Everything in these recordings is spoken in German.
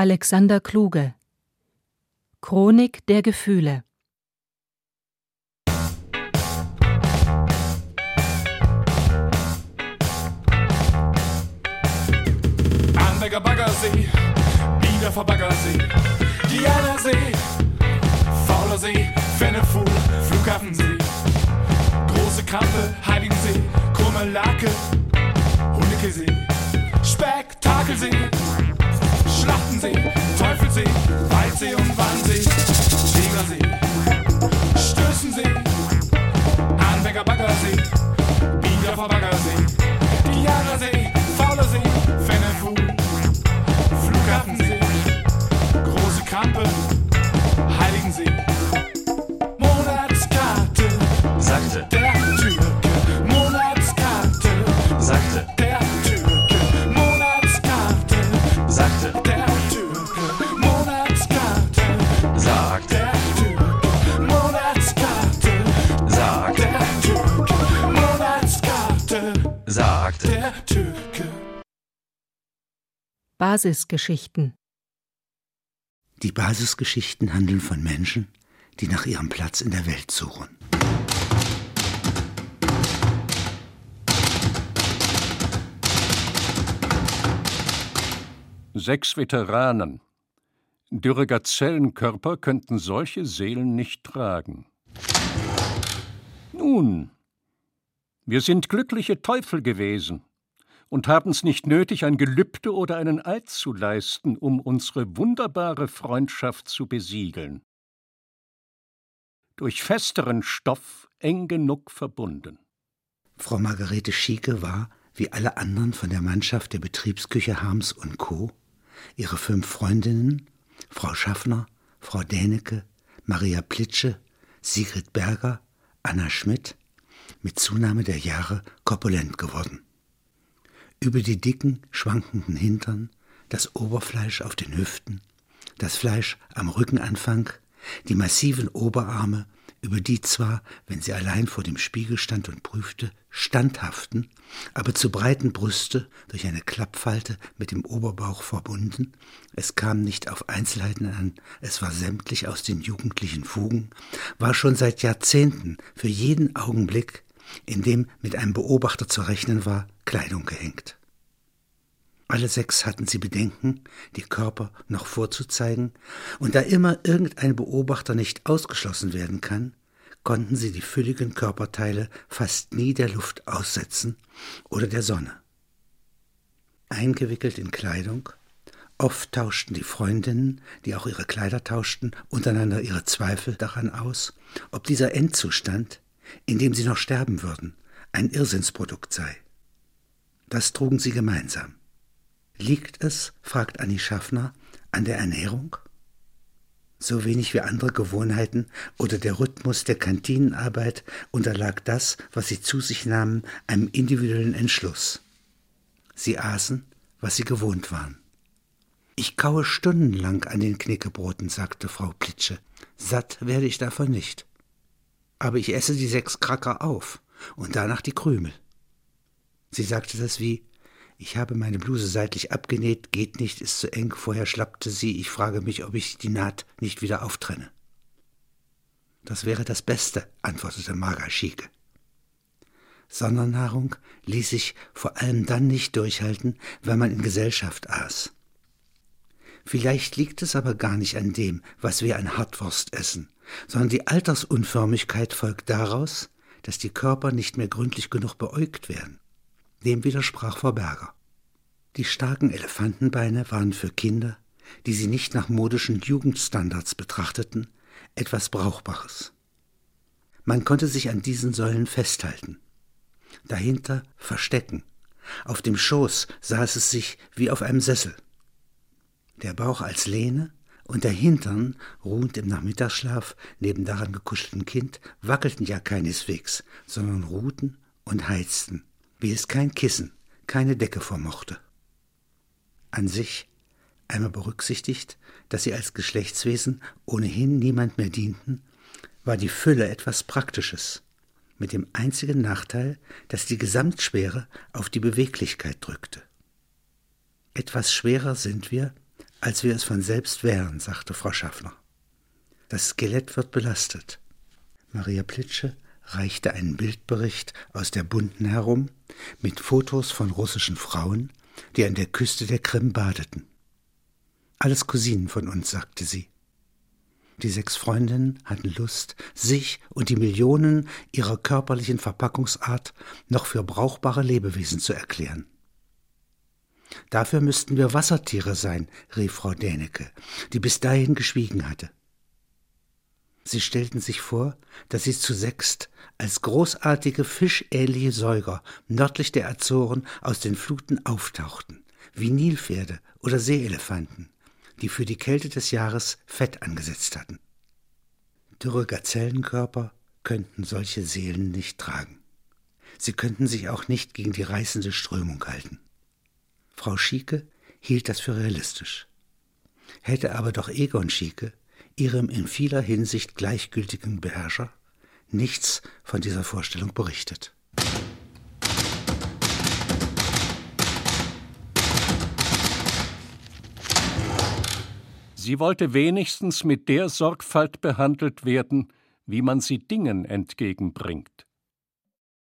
Alexander Kluge. Chronik der Gefühle. Anleger Baggersee, Bieder Baggersee, Diana-See, Faulersee, Fennefuhl, Flughafensee, Große Krampe, Heiligensee, Krumme Lake, Hundekesee, Spektakelsee, Schlachtensee, Teufelsee, Waldsee und Wannsee, Tegersee, Stößensee, Anbecker Baggersee, Biederfer Baggersee, Diana-See, Faulersee, Fennefuhl, Flughafensee, Große Krampe, Heiligensee, Basisgeschichten Die Basisgeschichten handeln von Menschen, die nach ihrem Platz in der Welt suchen. Sechs Veteranen. Dürre Gazellenkörper könnten solche Seelen nicht tragen. Nun, wir sind glückliche Teufel gewesen und haben's nicht nötig, ein Gelübde oder einen Eid zu leisten, um unsere wunderbare Freundschaft zu besiegeln. Durch festeren Stoff eng genug verbunden. Frau Margarete Schieke war, wie alle anderen von der Mannschaft der Betriebsküche Harms und Co., ihre fünf Freundinnen, Frau Schaffner, Frau Dänecke, Maria Plitsche, Sigrid Berger, Anna Schmidt, mit Zunahme der Jahre korpulent geworden. Über die dicken, schwankenden Hintern, das Oberfleisch auf den Hüften, das Fleisch am Rückenanfang, die massiven Oberarme, über die zwar, wenn sie allein vor dem Spiegel stand und prüfte, standhaften, aber zu breiten Brüste durch eine Klappfalte mit dem Oberbauch verbunden, es kam nicht auf Einzelheiten an, es war sämtlich aus den jugendlichen Fugen, war schon seit Jahrzehnten für jeden Augenblick, in dem mit einem Beobachter zu rechnen war, Kleidung gehängt. Alle sechs hatten sie Bedenken, die Körper noch vorzuzeigen, und da immer irgendein Beobachter nicht ausgeschlossen werden kann, konnten sie die fülligen Körperteile fast nie der Luft aussetzen oder der Sonne. Eingewickelt in Kleidung, oft tauschten die Freundinnen, die auch ihre Kleider tauschten, untereinander ihre Zweifel daran aus, ob dieser Endzustand, in dem sie noch sterben würden, ein Irrsinnsprodukt sei. Das trugen sie gemeinsam. Liegt es, fragt Annie Schaffner, an der Ernährung? So wenig wie andere Gewohnheiten oder der Rhythmus der Kantinenarbeit unterlag das, was sie zu sich nahmen, einem individuellen Entschluss. Sie aßen, was sie gewohnt waren. Ich kaue stundenlang an den Knickebroten, sagte Frau Plitsche. Satt werde ich davon nicht. Aber ich esse die sechs Kracker auf und danach die Krümel. Sie sagte das wie, ich habe meine Bluse seitlich abgenäht, geht nicht, ist zu eng, vorher schlappte sie, ich frage mich, ob ich die Naht nicht wieder auftrenne. Das wäre das Beste, antwortete Marga Schieke. Sondernahrung ließ sich vor allem dann nicht durchhalten, wenn man in Gesellschaft aß. Vielleicht liegt es aber gar nicht an dem, was wir an Hartwurst essen, sondern die Altersunförmigkeit folgt daraus, dass die Körper nicht mehr gründlich genug beäugt werden. Dem widersprach Frau Berger. Die starken Elefantenbeine waren für Kinder, die sie nicht nach modischen Jugendstandards betrachteten, etwas Brauchbares. Man konnte sich an diesen Säulen festhalten. Dahinter verstecken. Auf dem Schoß saß es sich wie auf einem Sessel. Der Bauch als Lehne und der Hintern, ruhend im Nachmittagsschlaf neben daran gekuschelten Kind, wackelten ja keineswegs, sondern ruhten und heizten wie es kein Kissen, keine Decke vermochte. An sich, einmal berücksichtigt, dass sie als Geschlechtswesen ohnehin niemand mehr dienten, war die Fülle etwas Praktisches, mit dem einzigen Nachteil, dass die Gesamtschwere auf die Beweglichkeit drückte. Etwas schwerer sind wir, Als wir es von selbst wären, sagte Frau Schaffner. Das Skelett wird belastet. Maria Plitsche reichte einen Bildbericht aus der Bunten herum mit Fotos von russischen Frauen, die an der Küste der Krim badeten. Alles Cousinen von uns, sagte sie. Die sechs Freundinnen hatten Lust, sich und die Millionen ihrer körperlichen Verpackungsart noch für brauchbare Lebewesen zu erklären. Dafür müssten wir Wassertiere sein, rief Frau Dänecke, die bis dahin geschwiegen hatte. Sie stellten sich vor, dass sie zu sechst als großartige fischähnliche Säuger nördlich der Azoren aus den Fluten auftauchten, wie Nilpferde oder Seeelefanten, die für die Kälte des Jahres Fett angesetzt hatten. Dürre Gazellenkörper könnten solche Seelen nicht tragen. Sie könnten sich auch nicht gegen die reißende Strömung halten. Frau Schieke hielt das für realistisch. Hätte aber doch Egon Schieke, ihrem in vieler Hinsicht gleichgültigen Beherrscher, nichts von dieser Vorstellung berichtet. Sie wollte wenigstens mit der Sorgfalt behandelt werden, wie man sie Dingen entgegenbringt.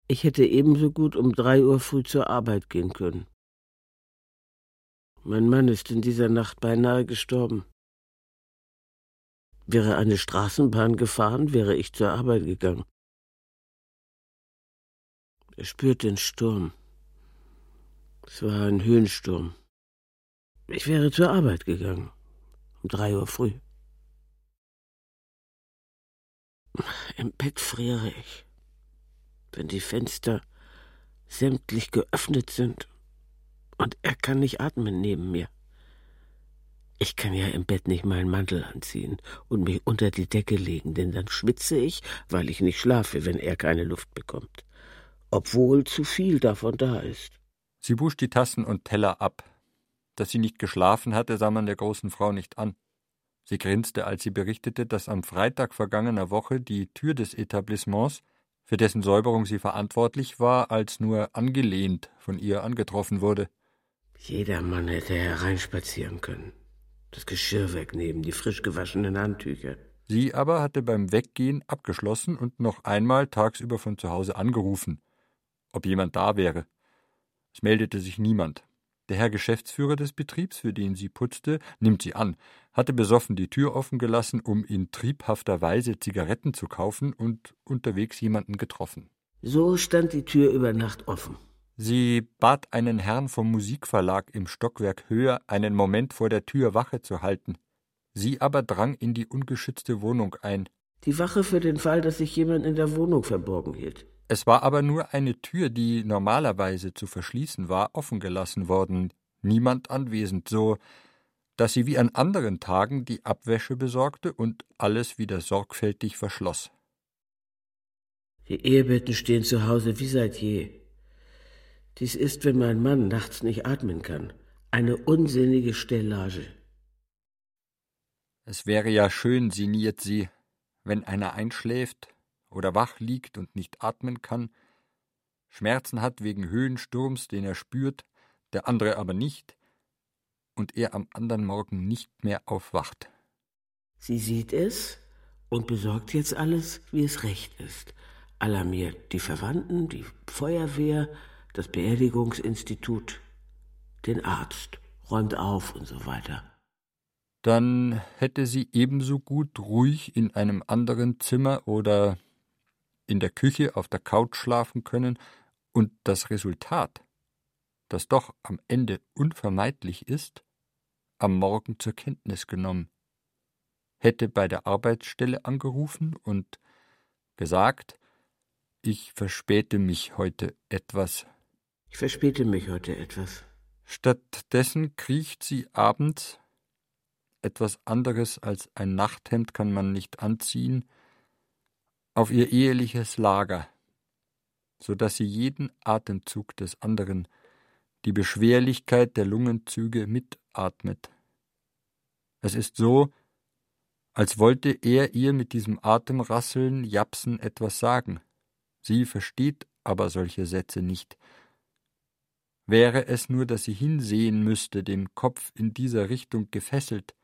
Ich hätte ebenso gut um drei Uhr früh zur Arbeit gehen können. Mein Mann ist in dieser Nacht beinahe gestorben. Wäre eine Straßenbahn gefahren, wäre ich zur Arbeit gegangen. Er spürt den Sturm. Es war ein Höhensturm. Ich wäre zur Arbeit gegangen um drei Uhr früh. Im Bett friere ich, wenn die Fenster sämtlich geöffnet sind und er kann nicht atmen neben mir. Ich kann ja im Bett nicht meinen Mantel anziehen und mich unter die Decke legen, denn dann schwitze ich, weil ich nicht schlafe, wenn er keine Luft bekommt. Obwohl zu viel davon da ist. Sie wusch die Tassen und Teller ab. Dass sie nicht geschlafen hatte, sah man der großen Frau nicht an. Sie grinste, als sie berichtete, dass am Freitag vergangener Woche die Tür des Etablissements, für dessen Säuberung sie verantwortlich war, als nur angelehnt von ihr angetroffen wurde. Jeder Mann hätte hereinspazieren können. Das Geschirr wegnehmen, die frisch gewaschenen Handtücher. Sie aber hatte beim Weggehen abgeschlossen und noch einmal tagsüber von zu Hause angerufen, ob jemand da wäre. Es meldete sich niemand. Der Herr Geschäftsführer des Betriebs, für den sie putzte, nimmt sie an, hatte besoffen die Tür offen gelassen, um in triebhafter Weise Zigaretten zu kaufen und unterwegs jemanden getroffen. So stand die Tür über Nacht offen. Sie bat einen Herrn vom Musikverlag im Stockwerk höher, einen Moment vor der Tür Wache zu halten. Sie aber drang in die ungeschützte Wohnung ein. Die Wache für den Fall, dass sich jemand in der Wohnung verborgen hielt. Es war aber nur eine Tür, die normalerweise zu verschließen war, offen gelassen worden, niemand anwesend, so dass sie wie an anderen Tagen die Abwäsche besorgte und alles wieder sorgfältig verschloss. Die Ehebetten stehen zu Hause wie seit je. Dies ist, wenn mein Mann nachts nicht atmen kann, eine unsinnige Stellage. Es wäre ja schön, sinniert sie, wenn einer einschläft, oder wach liegt und nicht atmen kann, Schmerzen hat wegen Höhensturms, den er spürt, der andere aber nicht, und er am anderen Morgen nicht mehr aufwacht. Sie sieht es und besorgt jetzt alles, wie es recht ist. Alarmiert die Verwandten, die Feuerwehr, das Beerdigungsinstitut, den Arzt, räumt auf und so weiter dann hätte sie ebenso gut ruhig in einem anderen Zimmer oder in der Küche auf der Couch schlafen können, und das Resultat, das doch am Ende unvermeidlich ist, am Morgen zur Kenntnis genommen, hätte bei der Arbeitsstelle angerufen und gesagt, ich verspäte mich heute etwas. Ich verspäte mich heute etwas. Stattdessen kriecht sie abends, etwas anderes als ein Nachthemd kann man nicht anziehen, auf ihr eheliches Lager, so dass sie jeden Atemzug des anderen, die Beschwerlichkeit der Lungenzüge mitatmet. Es ist so, als wollte er ihr mit diesem Atemrasseln, Japsen etwas sagen. Sie versteht aber solche Sätze nicht. Wäre es nur, dass sie hinsehen müsste, den Kopf in dieser Richtung gefesselt,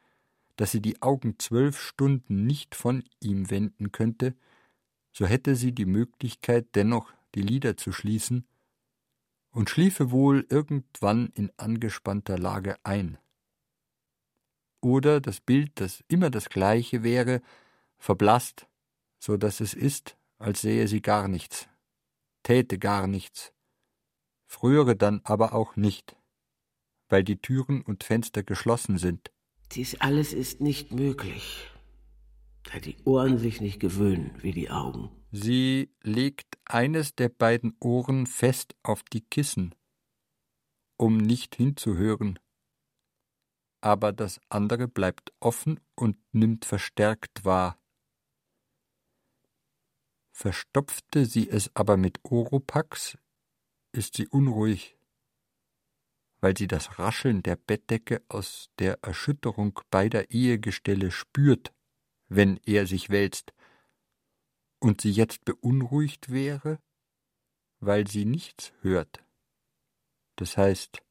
dass sie die Augen zwölf Stunden nicht von ihm wenden könnte, so hätte sie die Möglichkeit, dennoch die Lider zu schließen und schliefe wohl irgendwann in angespannter Lage ein. Oder das Bild, das immer das gleiche wäre, verblasst, so dass es ist, als sähe sie gar nichts, täte gar nichts, frühere dann aber auch nicht, weil die Türen und Fenster geschlossen sind. Dies alles ist nicht möglich, da die Ohren sich nicht gewöhnen wie die Augen. Sie legt eines der beiden Ohren fest auf die Kissen, um nicht hinzuhören, aber das andere bleibt offen und nimmt verstärkt wahr. Verstopfte sie es aber mit Oropax, ist sie unruhig, weil sie das Rascheln der Bettdecke aus der Erschütterung beider Ehegestelle spürt, wenn er sich wälzt, und sie jetzt beunruhigt wäre, weil sie nichts hört. Das heißt,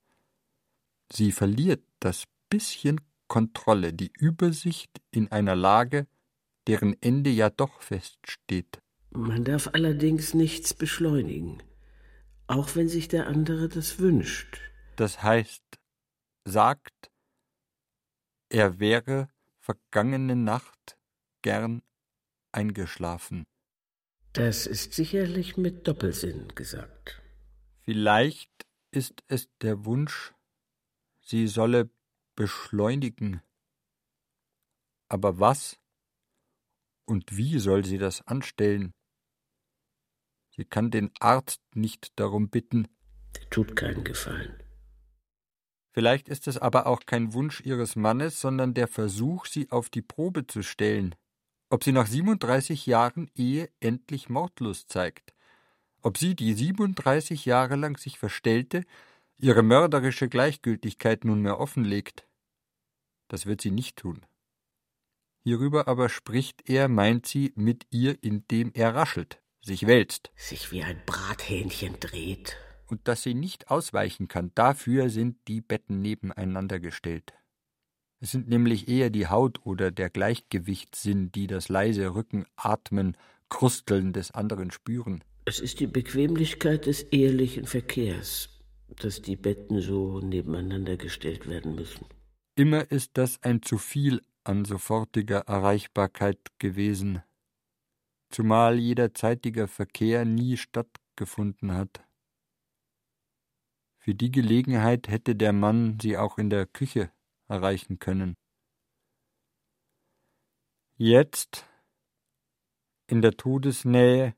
sie verliert das bisschen Kontrolle, die Übersicht in einer Lage, deren Ende ja doch feststeht. Man darf allerdings nichts beschleunigen, auch wenn sich der andere das wünscht. Das heißt, sagt, er wäre vergangene Nacht gern eingeschlafen. Das ist sicherlich mit Doppelsinn gesagt. Vielleicht ist es der Wunsch, sie solle beschleunigen. Aber was und wie soll sie das anstellen? Sie kann den Arzt nicht darum bitten. Der tut keinen Gefallen. Vielleicht ist es aber auch kein Wunsch ihres Mannes, sondern der Versuch, sie auf die Probe zu stellen. Ob sie nach 37 Jahren Ehe endlich Mordlust zeigt. Ob sie, die 37 Jahre lang sich verstellte, ihre mörderische Gleichgültigkeit nunmehr offenlegt. Das wird sie nicht tun. Hierüber aber spricht er, meint sie, mit ihr, indem er raschelt, sich wälzt. Sich wie ein Brathähnchen dreht. Und dass sie nicht ausweichen kann, dafür sind die Betten nebeneinander gestellt. Es sind nämlich eher die Haut oder der Gleichgewichtssinn, die das leise Rücken, Atmen, Krusteln des anderen spüren. Es ist die Bequemlichkeit des ehelichen Verkehrs, dass die Betten so nebeneinander gestellt werden müssen. Immer ist das ein zu viel an sofortiger Erreichbarkeit gewesen, zumal jederzeitiger Verkehr nie stattgefunden hat. Für die Gelegenheit hätte der Mann sie auch in der Küche erreichen können. Jetzt, in der Todesnähe,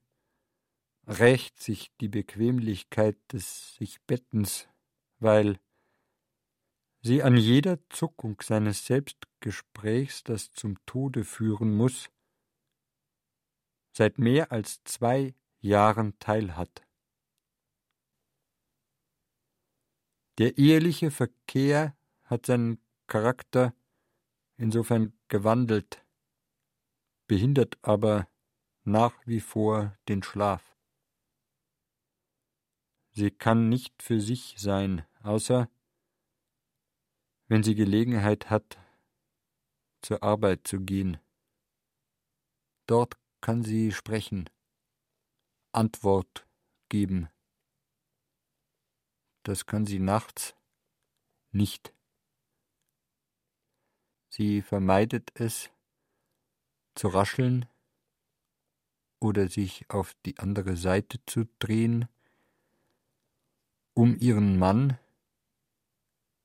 rächt sich die Bequemlichkeit des Sichbettens, weil sie an jeder Zuckung seines Selbstgesprächs, das zum Tode führen muss, seit mehr als zwei Jahren teilhat. Der eheliche Verkehr hat seinen Charakter insofern gewandelt, behindert aber nach wie vor den Schlaf. Sie kann nicht für sich sein, außer wenn sie Gelegenheit hat, zur Arbeit zu gehen. Dort kann sie sprechen, Antwort geben. Das kann sie nachts nicht. Sie vermeidet es, zu rascheln oder sich auf die andere Seite zu drehen, um ihren Mann,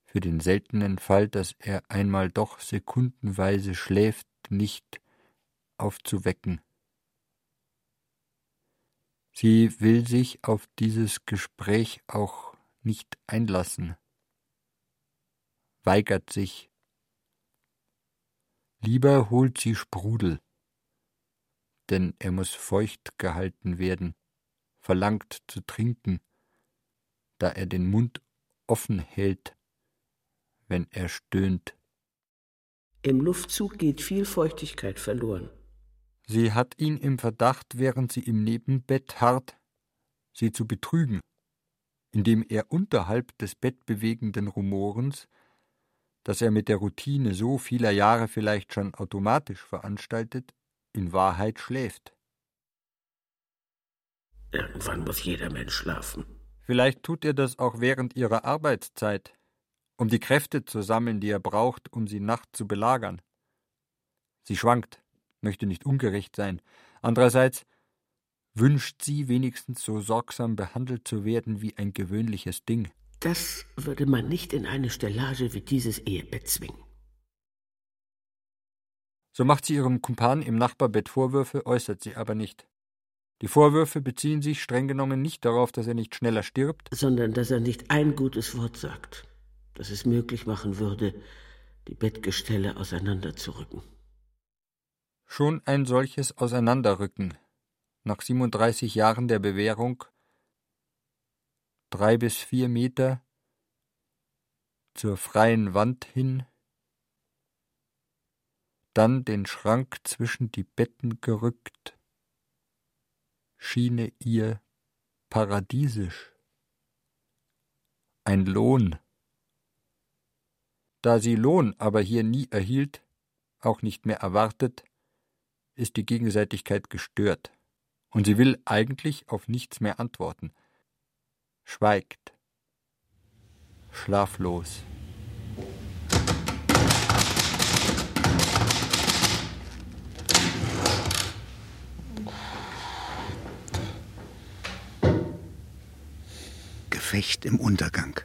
für den seltenen Fall, dass er einmal doch sekundenweise schläft, nicht aufzuwecken. Sie will sich auf dieses Gespräch auch nicht einlassen, weigert sich. Lieber holt sie Sprudel, denn er muss feucht gehalten werden, verlangt zu trinken, da er den Mund offen hält wenn er stöhnt. Im Luftzug geht viel Feuchtigkeit verloren. Sie hat ihn im Verdacht, während sie im Nebenbett harrt, sie zu betrügen. indem er unterhalb des bettbewegenden Rumorens, das er mit der Routine so vieler Jahre vielleicht schon automatisch veranstaltet, in Wahrheit schläft. Irgendwann muss jeder Mensch schlafen. Vielleicht tut er das auch während ihrer Arbeitszeit, um die Kräfte zu sammeln, die er braucht, um sie nachts zu belagern. Sie schwankt, möchte nicht ungerecht sein. Andererseits wünscht sie wenigstens so sorgsam behandelt zu werden wie ein gewöhnliches Ding. Das würde man nicht in eine Stellage wie dieses Ehebett zwingen. So macht sie ihrem Kumpan im Nachbarbett Vorwürfe, äußert sie aber nicht. Die Vorwürfe beziehen sich streng genommen nicht darauf, dass er nicht schneller stirbt, sondern dass er nicht ein gutes Wort sagt, das es möglich machen würde, die Bettgestelle auseinanderzurücken. Schon ein solches Auseinanderrücken, nach 37 Jahren der Bewährung, drei bis vier Meter zur freien Wand hin, dann den Schrank zwischen die Betten gerückt, schiene ihr paradiesisch, ein Lohn. Da sie Lohn aber hier nie erhielt, auch nicht mehr erwartet, ist die Gegenseitigkeit gestört, und sie will eigentlich auf nichts mehr antworten, schweigt, schlaflos. Gefecht im Untergang.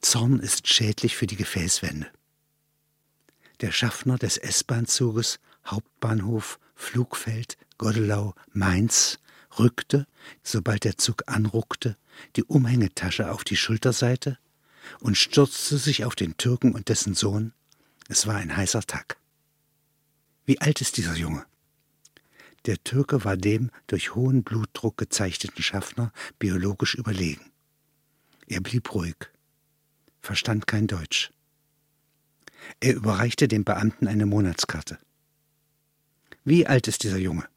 Zorn ist schädlich für die Gefäßwände. Der Schaffner des S-Bahn-Zuges Hauptbahnhof, Flugfeld, Godelau, Mainz rückte, sobald der Zug anruckte, die Umhängetasche auf die Schulterseite und stürzte sich auf den Türken und dessen Sohn. Es war ein heißer Tag. Wie alt ist dieser Junge? Der Türke war dem durch hohen Blutdruck gezeichneten Schaffner biologisch überlegen. Er blieb ruhig, verstand kein Deutsch. Er überreichte dem Beamten eine Monatskarte. Wie alt ist dieser Junge?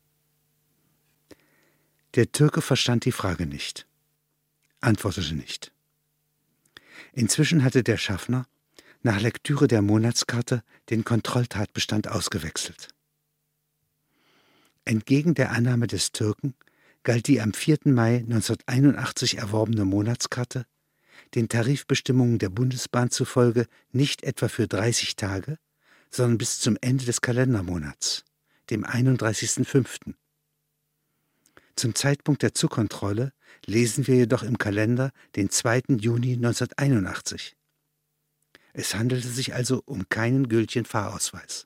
Der Türke verstand die Frage nicht, antwortete nicht. Inzwischen hatte der Schaffner nach Lektüre der Monatskarte den Kontrolltatbestand ausgewechselt. Entgegen der Annahme des Türken galt die am 4. Mai 1981 erworbene Monatskarte den Tarifbestimmungen der Bundesbahn zufolge nicht etwa für 30 Tage, sondern bis zum Ende des Kalendermonats, dem 31.05. Zum Zeitpunkt der Zugkontrolle lesen wir jedoch im Kalender den 2. Juni 1981. Es handelte sich also um keinen gültigen Fahrausweis.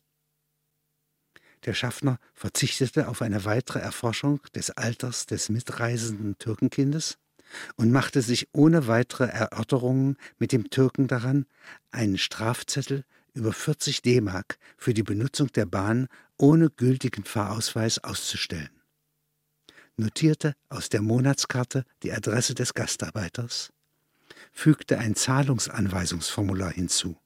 Der Schaffner verzichtete auf eine weitere Erforschung des Alters des mitreisenden Türkenkindes und machte sich ohne weitere Erörterungen mit dem Türken daran, einen Strafzettel über 40 D-Mark für die Benutzung der Bahn ohne gültigen Fahrausweis auszustellen. Notierte aus der Monatskarte die Adresse des Gastarbeiters, fügte ein Zahlungsanweisungsformular hinzu.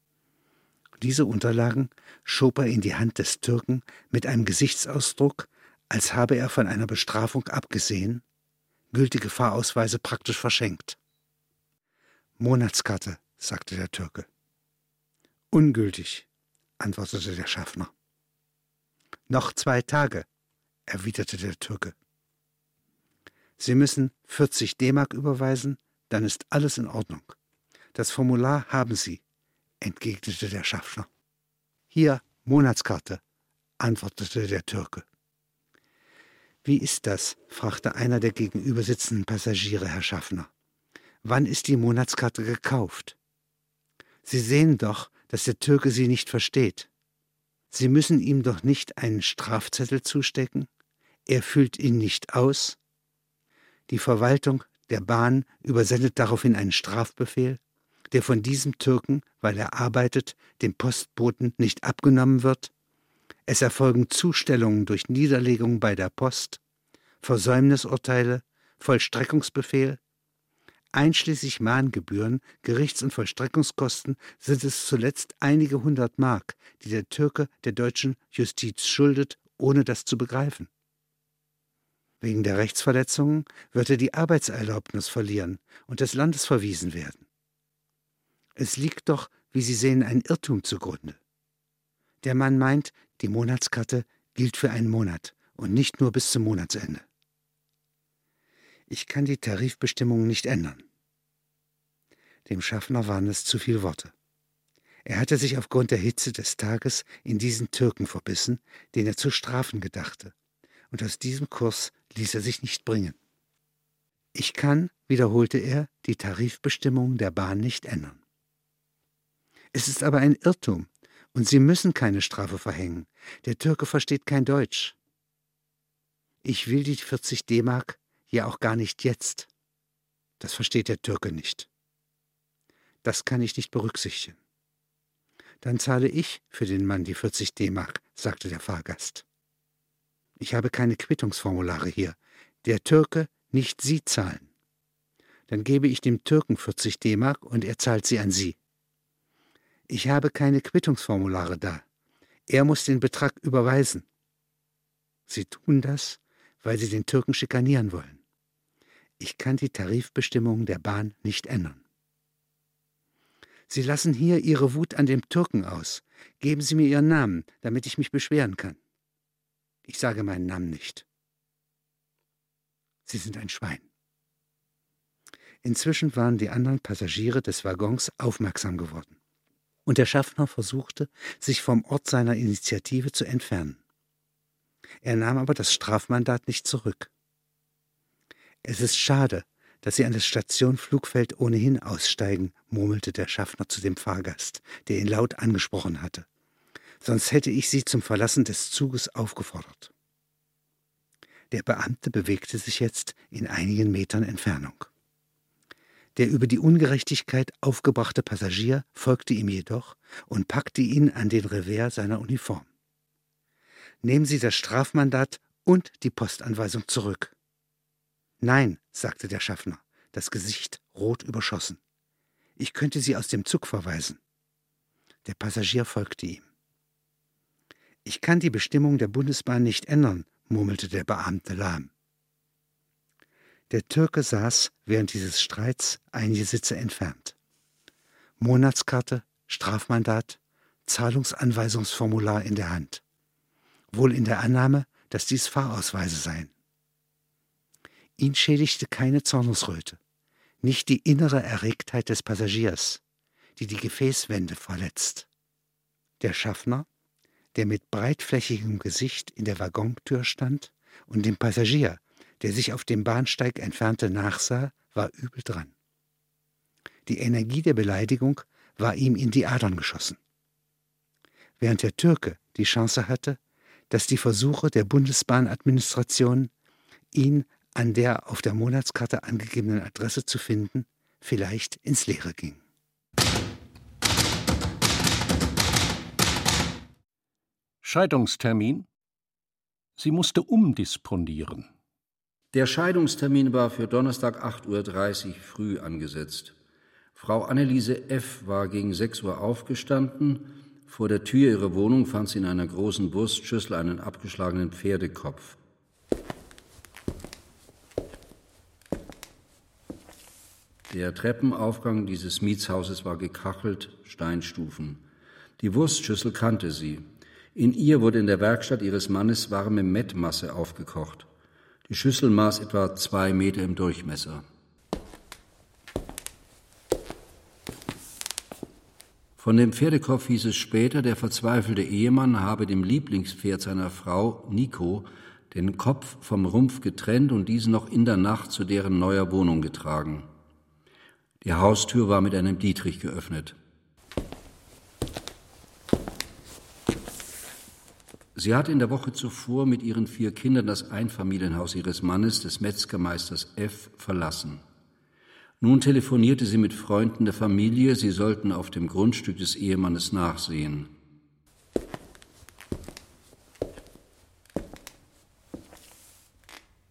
Diese Unterlagen schob er in die Hand des Türken mit einem Gesichtsausdruck, als habe er von einer Bestrafung abgesehen, gültige Fahrausweise praktisch verschenkt. Monatskarte, sagte der Türke. Ungültig, antwortete der Schaffner. Noch zwei Tage, erwiderte der Türke. Sie müssen 40 D-Mark überweisen, dann ist alles in Ordnung. Das Formular haben Sie, entgegnete der Schaffner. Hier Monatskarte, antwortete der Türke. Wie ist das? fragte einer der gegenübersitzenden Passagiere Herr Schaffner. Wann ist die Monatskarte gekauft? Sie sehen doch, dass der Türke Sie nicht versteht. Sie müssen ihm doch nicht einen Strafzettel zustecken? Er füllt ihn nicht aus? Die Verwaltung der Bahn übersendet daraufhin einen Strafbefehl? der von diesem Türken, weil er arbeitet, dem Postboten nicht abgenommen wird? Es erfolgen Zustellungen durch Niederlegung bei der Post, Versäumnisurteile, Vollstreckungsbefehl. Einschließlich Mahngebühren, Gerichts- und Vollstreckungskosten sind es zuletzt einige hundert Mark, die der Türke der deutschen Justiz schuldet, ohne das zu begreifen. Wegen der Rechtsverletzungen wird er die Arbeitserlaubnis verlieren und des Landes verwiesen werden. Es liegt doch, wie Sie sehen, ein Irrtum zugrunde. Der Mann meint, die Monatskarte gilt für einen Monat und nicht nur bis zum Monatsende. Ich kann die Tarifbestimmungen nicht ändern. Dem Schaffner waren es zu viel Worte. Er hatte sich aufgrund der Hitze des Tages in diesen Türken verbissen, den er zu strafen gedachte, und aus diesem Kurs ließ er sich nicht bringen. Ich kann, wiederholte er, die Tarifbestimmungen der Bahn nicht ändern. Es ist aber ein Irrtum, und Sie müssen keine Strafe verhängen. Der Türke versteht kein Deutsch. Ich will die 40 D-Mark ja auch gar nicht jetzt. Das versteht der Türke nicht. Das kann ich nicht berücksichtigen. Dann zahle ich für den Mann die 40 D-Mark, sagte der Fahrgast. Ich habe keine Quittungsformulare hier. Der Türke, nicht Sie zahlen. Dann gebe ich dem Türken 40 D-Mark und er zahlt sie an Sie. Ich habe keine Quittungsformulare da. Er muss den Betrag überweisen. Sie tun das, weil Sie den Türken schikanieren wollen. Ich kann die Tarifbestimmungen der Bahn nicht ändern. Sie lassen hier Ihre Wut an dem Türken aus. Geben Sie mir Ihren Namen, damit ich mich beschweren kann. Ich sage meinen Namen nicht. Sie sind ein Schwein. Inzwischen waren die anderen Passagiere des Waggons aufmerksam geworden und der Schaffner versuchte, sich vom Ort seiner Initiative zu entfernen. Er nahm aber das Strafmandat nicht zurück. Es ist schade, dass Sie an der Station Flugfeld ohnehin aussteigen, murmelte der Schaffner zu dem Fahrgast, der ihn laut angesprochen hatte. Sonst hätte ich Sie zum Verlassen des Zuges aufgefordert. Der Beamte bewegte sich jetzt in einigen Metern Entfernung. Der über die Ungerechtigkeit aufgebrachte Passagier folgte ihm jedoch und packte ihn an den Revers seiner Uniform. Nehmen Sie das Strafmandat und die Postanweisung zurück. Nein, sagte der Schaffner, das Gesicht rot überschossen. Ich könnte Sie aus dem Zug verweisen. Der Passagier folgte ihm. Ich kann die Bestimmung der Bundesbahn nicht ändern, murmelte der Beamte lahm. Der Türke saß während dieses Streits einige Sitze entfernt. Monatskarte, Strafmandat, Zahlungsanweisungsformular in der Hand. Wohl in der Annahme, dass dies Fahrausweise seien. Ihn schädigte keine Zornesröte, nicht die innere Erregtheit des Passagiers, die die Gefäßwände verletzt. Der Schaffner, der mit breitflächigem Gesicht in der Waggontür stand, und dem Passagier, der sich auf dem Bahnsteig entfernte, nachsah, war übel dran. Die Energie der Beleidigung war ihm in die Adern geschossen. Während der Türke die Chance hatte, dass die Versuche der Bundesbahnadministration, ihn an der auf der Monatskarte angegebenen Adresse zu finden, vielleicht ins Leere gingen. Scheidungstermin? Sie musste umdisponieren. Der Scheidungstermin war für Donnerstag 8.30 Uhr früh angesetzt. Frau Anneliese F. war gegen 6 Uhr aufgestanden. Vor der Tür ihrer Wohnung fand sie in einer großen Wurstschüssel einen abgeschlagenen Pferdekopf. Der Treppenaufgang dieses Mietshauses war gekachelt, Steinstufen. Die Wurstschüssel kannte sie. In ihr wurde in der Werkstatt ihres Mannes warme Mettmasse aufgekocht. Die Schüssel maß etwa zwei Meter im Durchmesser. Von dem Pferdekopf hieß es später, der verzweifelte Ehemann habe dem Lieblingspferd seiner Frau, Nico, den Kopf vom Rumpf getrennt und diesen noch in der Nacht zu deren neuer Wohnung getragen. Die Haustür war mit einem Dietrich geöffnet. Sie hatte in der Woche zuvor mit ihren vier Kindern das Einfamilienhaus ihres Mannes, des Metzgermeisters F., verlassen. Nun telefonierte sie mit Freunden der Familie, sie sollten auf dem Grundstück des Ehemannes nachsehen.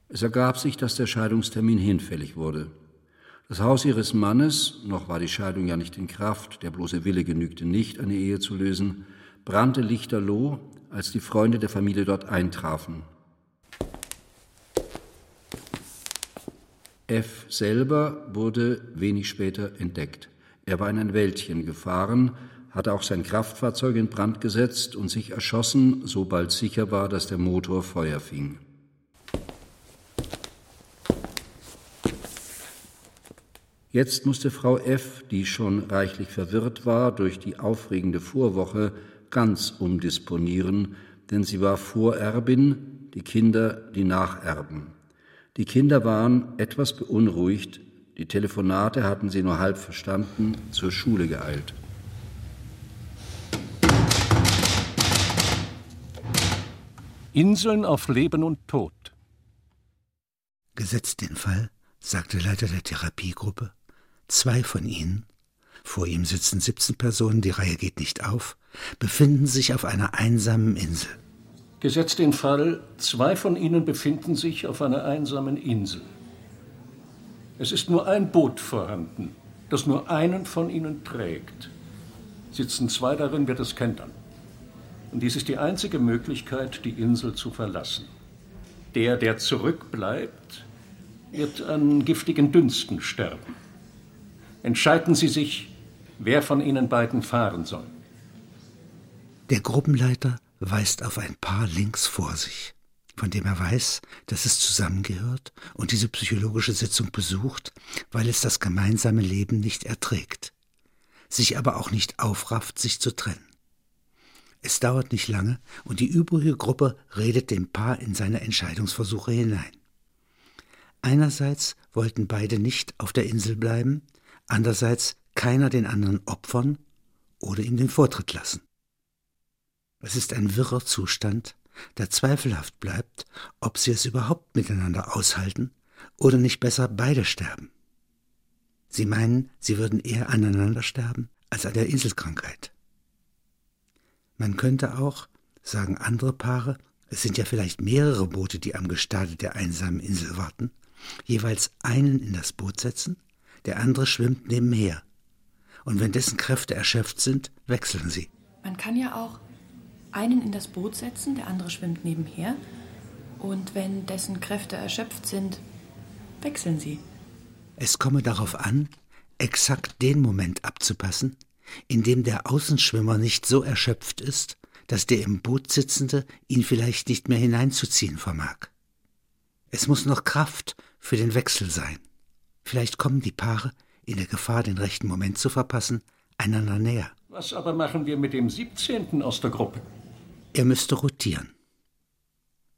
Es ergab sich, dass der Scheidungstermin hinfällig wurde. Das Haus ihres Mannes, noch war die Scheidung ja nicht in Kraft, der bloße Wille genügte nicht, eine Ehe zu lösen, brannte lichterloh, als die Freunde der Familie dort eintrafen. F. selber wurde wenig später entdeckt. Er war in ein Wäldchen gefahren, hatte auch sein Kraftfahrzeug in Brand gesetzt und sich erschossen, sobald sicher war, dass der Motor Feuer fing. Jetzt musste Frau F., die schon reichlich verwirrt war durch die aufregende Vorwoche, ganz umdisponieren, denn sie war Vorerbin, die Kinder die Nacherben. Die Kinder waren etwas beunruhigt, die Telefonate hatten sie nur halb verstanden, zur Schule geeilt. Inseln auf Leben und Tod. Gesetzt den Fall, sagte der Leiter der Therapiegruppe, zwei von ihnen, vor ihm sitzen 17 Personen, die Reihe geht nicht auf, befinden sich auf einer einsamen Insel. Gesetzt den Fall, zwei von ihnen befinden sich auf einer einsamen Insel. Es ist nur ein Boot vorhanden, das nur einen von ihnen trägt. Sitzen zwei darin, wird es kentern. Und dies ist die einzige Möglichkeit, die Insel zu verlassen. Der, der zurückbleibt, wird an giftigen Dünsten sterben. Entscheiden Sie sich, wer von Ihnen beiden fahren soll. Der Gruppenleiter weist auf ein Paar links vor sich, von dem er weiß, dass es zusammengehört und diese psychologische Sitzung besucht, weil es das gemeinsame Leben nicht erträgt, sich aber auch nicht aufrafft, sich zu trennen. Es dauert nicht lange und die übrige Gruppe redet dem Paar in seine Entscheidungsversuche hinein. Einerseits wollten beide nicht auf der Insel bleiben, andererseits keiner den anderen opfern oder ihm den Vortritt lassen. Es ist ein wirrer Zustand, der zweifelhaft bleibt, ob sie es überhaupt miteinander aushalten oder nicht besser beide sterben. Sie meinen, sie würden eher aneinander sterben als an der Inselkrankheit. Man könnte auch, sagen andere Paare, es sind ja vielleicht mehrere Boote, die am Gestade der einsamen Insel warten, jeweils einen in das Boot setzen, der andere schwimmt nebenher. Und wenn dessen Kräfte erschöpft sind, wechseln sie. Man kann ja auch einen in das Boot setzen, der andere schwimmt nebenher. Und wenn dessen Kräfte erschöpft sind, wechseln sie. Es komme darauf an, exakt den Moment abzupassen, in dem der Außenschwimmer nicht so erschöpft ist, dass der im Boot sitzende ihn vielleicht nicht mehr hineinzuziehen vermag. Es muss noch Kraft für den Wechsel sein. Vielleicht kommen die Paare, in der Gefahr, den rechten Moment zu verpassen, einander näher. Was aber machen wir mit dem 17. aus der Gruppe? Er müsste rotieren.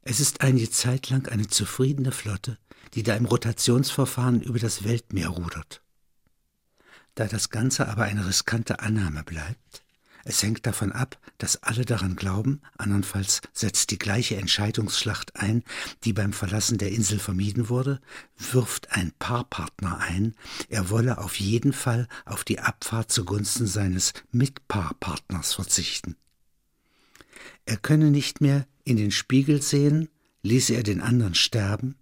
Es ist einige Zeit lang eine zufriedene Flotte, die da im Rotationsverfahren über das Weltmeer rudert. Da das Ganze aber eine riskante Annahme bleibt, es hängt davon ab, dass alle daran glauben, andernfalls setzt die gleiche Entscheidungsschlacht ein, die beim Verlassen der Insel vermieden wurde, wirft ein Paarpartner ein, er wolle auf jeden Fall auf die Abfahrt zugunsten seines Mitpaarpartners verzichten. Er könne nicht mehr in den Spiegel sehen, ließe er den anderen sterben,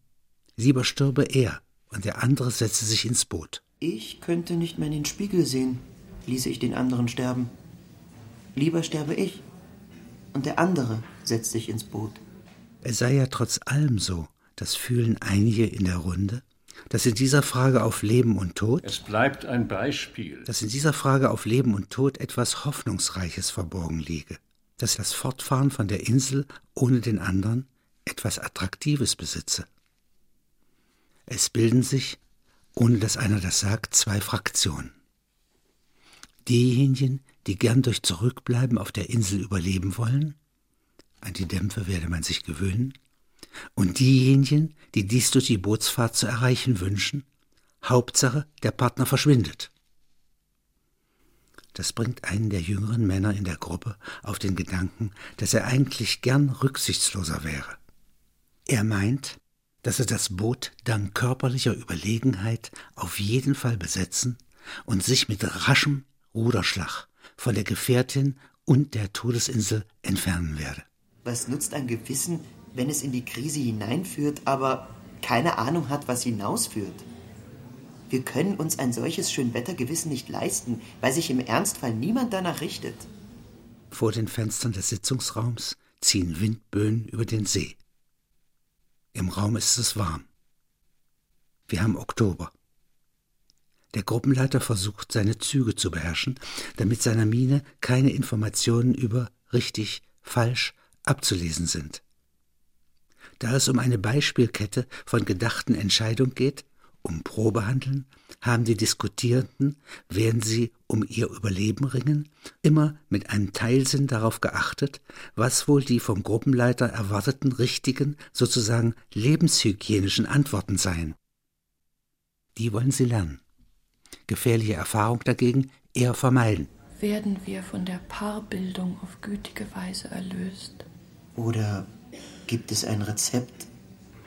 lieber stürbe er und der andere setze sich ins Boot. Ich könnte nicht mehr in den Spiegel sehen, ließe ich den anderen sterben. Lieber sterbe ich und der andere setzt sich ins Boot. Es sei ja trotz allem so, das fühlen einige in der Runde, dass in dieser Frage auf Leben und Tod Es bleibt ein Beispiel. dass in dieser Frage auf Leben und Tod etwas Hoffnungsreiches verborgen liege, dass das Fortfahren von der Insel ohne den anderen etwas Attraktives besitze. Es bilden sich, ohne dass einer das sagt, zwei Fraktionen. Diejenigen, die gern durch Zurückbleiben auf der Insel überleben wollen, an die Dämpfe werde man sich gewöhnen, und diejenigen, die dies durch die Bootsfahrt zu erreichen wünschen, Hauptsache, der Partner verschwindet. Das bringt einen der jüngeren Männer in der Gruppe auf den Gedanken, dass er eigentlich gern rücksichtsloser wäre. Er meint, dass er das Boot dank körperlicher Überlegenheit auf jeden Fall besetzen und sich mit raschem Ruderschlag von der Gefährtin und der Todesinsel entfernen werde. Was nutzt ein Gewissen, wenn es in die Krise hineinführt, aber keine Ahnung hat, was hinausführt? Wir können uns ein solches Schönwettergewissen nicht leisten, weil sich im Ernstfall niemand danach richtet. Vor den Fenstern des Sitzungsraums ziehen Windböen über den See. Im Raum ist es warm. Wir haben Oktober. Der Gruppenleiter versucht, seine Züge zu beherrschen, damit seiner Miene keine Informationen über richtig, falsch abzulesen sind. Da es um eine Beispielkette von gedachten Entscheidungen geht, um Probehandeln, haben die Diskutierenden, während sie um ihr Überleben ringen, immer mit einem Teilsinn darauf geachtet, was wohl die vom Gruppenleiter erwarteten richtigen, sozusagen lebenshygienischen Antworten seien. Die wollen sie lernen. Gefährliche Erfahrung dagegen eher vermeiden. Werden wir von der Paarbildung auf gütige Weise erlöst? Oder gibt es ein Rezept,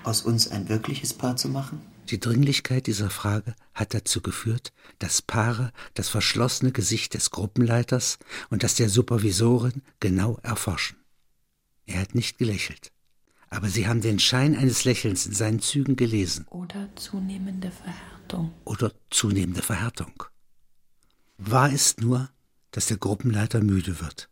aus uns ein wirkliches Paar zu machen? Die Dringlichkeit dieser Frage hat dazu geführt, dass Paare das verschlossene Gesicht des Gruppenleiters und das der Supervisorin genau erforschen. Er hat nicht gelächelt, aber sie haben den Schein eines Lächelns in seinen Zügen gelesen. Oder zunehmende Verhärtung. Oder zunehmende Verhärtung. Wahr ist nur, dass der Gruppenleiter müde wird.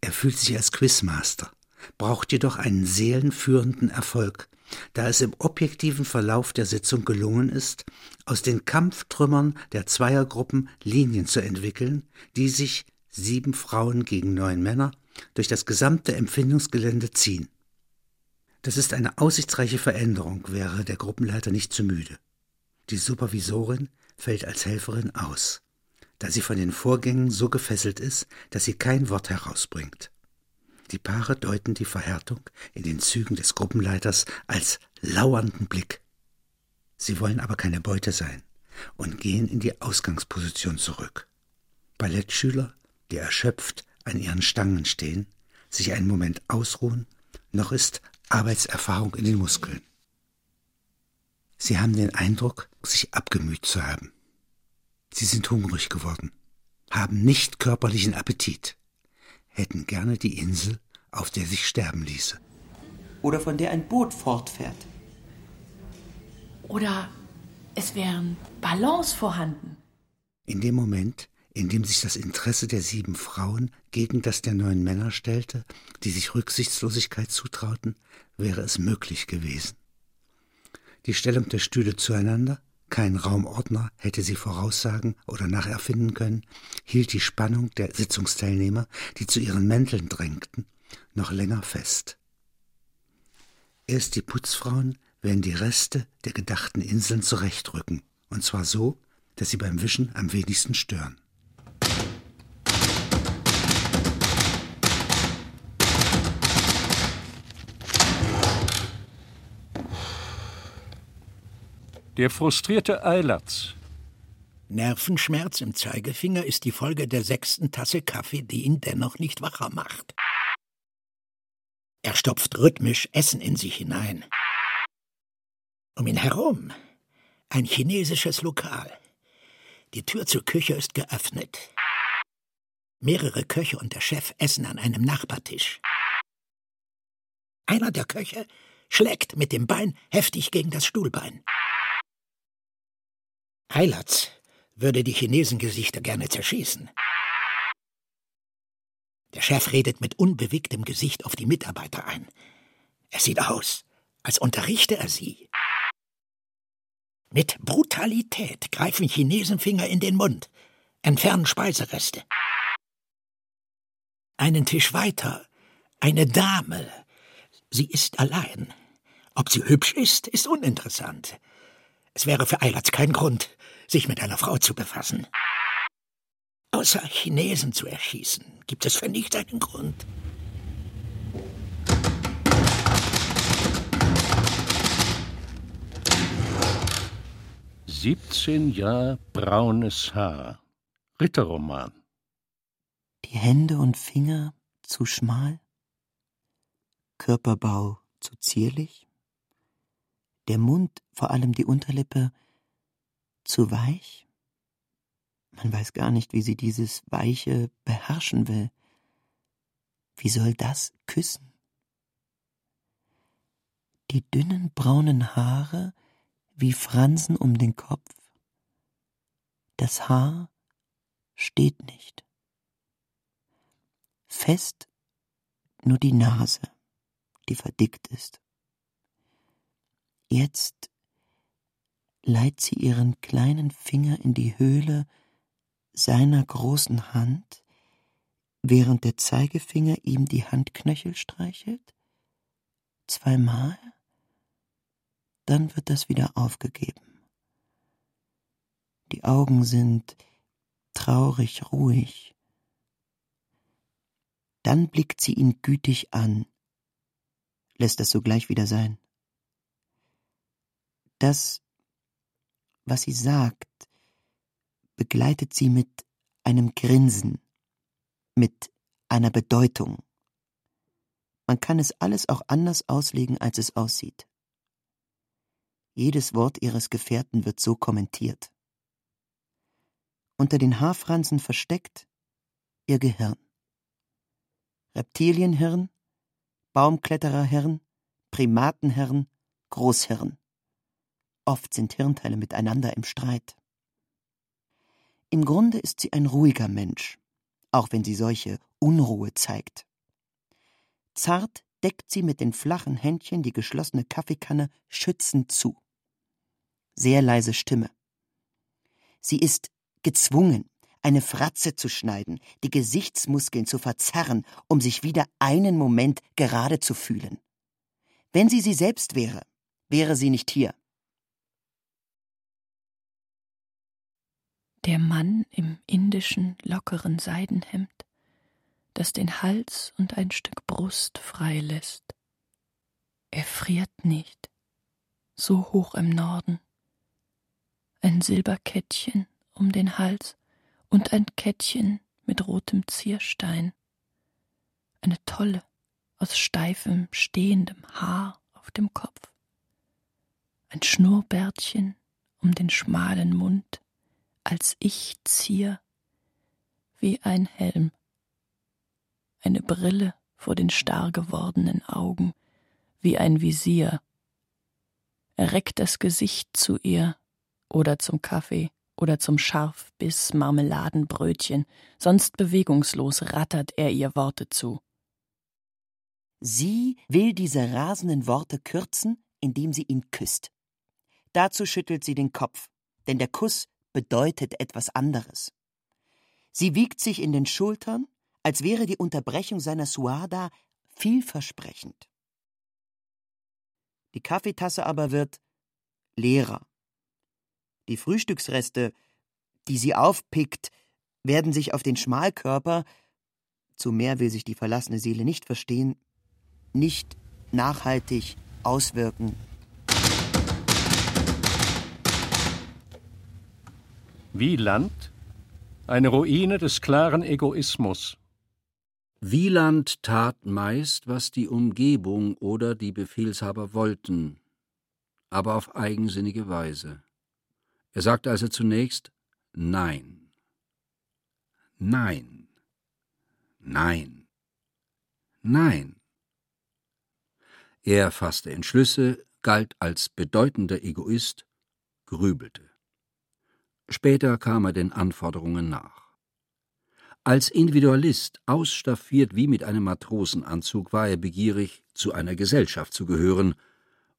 Er fühlt sich als Quizmaster, braucht jedoch einen seelenführenden Erfolg, da es im objektiven Verlauf der Sitzung gelungen ist, aus den Kampftrümmern der Zweiergruppen Linien zu entwickeln, die sich sieben Frauen gegen neun Männer durch das gesamte Empfindungsgelände ziehen. Das ist eine aussichtsreiche Veränderung, wäre der Gruppenleiter nicht zu müde. Die Supervisorin fällt als Helferin aus, da sie von den Vorgängen so gefesselt ist, dass sie kein Wort herausbringt. Die Paare deuten die Verhärtung in den Zügen des Gruppenleiters als lauernden Blick. Sie wollen aber keine Beute sein und gehen in die Ausgangsposition zurück. Ballettschüler, die erschöpft an ihren Stangen stehen, sich einen Moment ausruhen, noch ist Arbeitserfahrung in den Muskeln. Sie haben den Eindruck, sich abgemüht zu haben. Sie sind hungrig geworden, haben nicht körperlichen Appetit hätten gerne die Insel, auf der sich sterben ließe. Oder von der ein Boot fortfährt. Oder es wären Ballons vorhanden. In dem Moment, in dem sich das Interesse der sieben Frauen gegen das der neun Männer stellte, die sich Rücksichtslosigkeit zutrauten, wäre es möglich gewesen. Die Stellung der Stühle zueinander, kein Raumordner hätte sie voraussagen oder nacherfinden können, hielt die Spannung der Sitzungsteilnehmer, die zu ihren Mänteln drängten, noch länger fest. Erst die Putzfrauen werden die Reste der gedachten Inseln zurechtrücken, und zwar so, dass sie beim Wischen am wenigsten stören. Der frustrierte Eilatz. Nervenschmerz im Zeigefinger ist die Folge der sechsten Tasse Kaffee, die ihn dennoch nicht wacher macht. Er stopft rhythmisch Essen in sich hinein. Um ihn herum ein chinesisches Lokal. Die Tür zur Küche ist geöffnet. Mehrere Köche und der Chef essen an einem Nachbartisch. Einer der Köche schlägt mit dem Bein heftig gegen das Stuhlbein. Heilatz würde die Chinesengesichter gerne zerschießen. Der Chef redet mit unbewegtem Gesicht auf die Mitarbeiter ein. Es sieht aus, als unterrichte er sie. Mit Brutalität greifen Chinesenfinger in den Mund, entfernen Speisereste. Einen Tisch weiter, eine Dame. Sie ist allein. Ob sie hübsch ist, ist uninteressant. Es wäre für Eilatz kein Grund, sich mit einer Frau zu befassen. Außer Chinesen zu erschießen, gibt es für nichts einen Grund. Siebzehn Jahre braunes Haar. Ritterroman. Die Hände und Finger zu schmal, Körperbau zu zierlich, der Mund, vor allem die Unterlippe, zu weich? Man weiß gar nicht, wie sie dieses Weiche beherrschen will. Wie soll das küssen? Die dünnen braunen Haare wie Fransen um den Kopf. Das Haar steht nicht. Fest nur die Nase, die verdickt ist. Jetzt leiht sie ihren kleinen Finger in die Höhle seiner großen Hand, während der Zeigefinger ihm die Handknöchel streichelt? Zweimal? Dann wird das wieder aufgegeben. Die Augen sind traurig ruhig. Dann blickt sie ihn gütig an, lässt das sogleich wieder sein. Das, was sie sagt, begleitet sie mit einem Grinsen, mit einer Bedeutung. Man kann es alles auch anders auslegen, als es aussieht. Jedes Wort ihres Gefährten wird so kommentiert. Unter den Haarfransen versteckt ihr Gehirn. Reptilienhirn, Baumklettererhirn, Primatenhirn, Großhirn. Oft sind Hirnteile miteinander im Streit. Im Grunde ist sie ein ruhiger Mensch, auch wenn sie solche Unruhe zeigt. Zart deckt sie mit den flachen Händchen die geschlossene Kaffeekanne schützend zu. Sehr leise Stimme. Sie ist gezwungen, eine Fratze zu schneiden, die Gesichtsmuskeln zu verzerren, um sich wieder einen Moment gerade zu fühlen. Wenn sie sie selbst wäre, wäre sie nicht hier. Der Mann im indischen, lockeren Seidenhemd, das den Hals und ein Stück Brust frei lässt. Er friert nicht, so hoch im Norden. Ein Silberkettchen um den Hals und ein Kettchen mit rotem Zierstein. Eine tolle, aus steifem, stehendem Haar auf dem Kopf. Ein Schnurrbärtchen um den schmalen Mund als ich zier, wie ein Helm, eine Brille vor den starr gewordenen Augen, wie ein Visier. Er reckt das Gesicht zu ihr oder zum Kaffee oder zum Scharfbiss Marmeladenbrötchen, sonst bewegungslos rattert er ihr Worte zu. Sie will diese rasenden Worte kürzen, indem sie ihn küsst. Dazu schüttelt sie den Kopf, denn der Kuss bedeutet etwas anderes. Sie wiegt sich in den Schultern, als wäre die Unterbrechung seiner Suada vielversprechend. Die Kaffeetasse aber wird leerer. Die Frühstücksreste, die sie aufpickt, werden sich auf den Schmalkörper, zu mehr will sich die verlassene Seele nicht verstehen, nicht nachhaltig auswirken Wieland, eine Ruine des klaren Egoismus. Wieland tat meist, was die Umgebung oder die Befehlshaber wollten, aber auf eigensinnige Weise. Er sagte also zunächst Nein. Nein. Nein. Nein. Er fasste Entschlüsse, galt als bedeutender Egoist, grübelte. Später kam er den Anforderungen nach. Als Individualist, ausstaffiert wie mit einem Matrosenanzug, war er begierig, zu einer Gesellschaft zu gehören,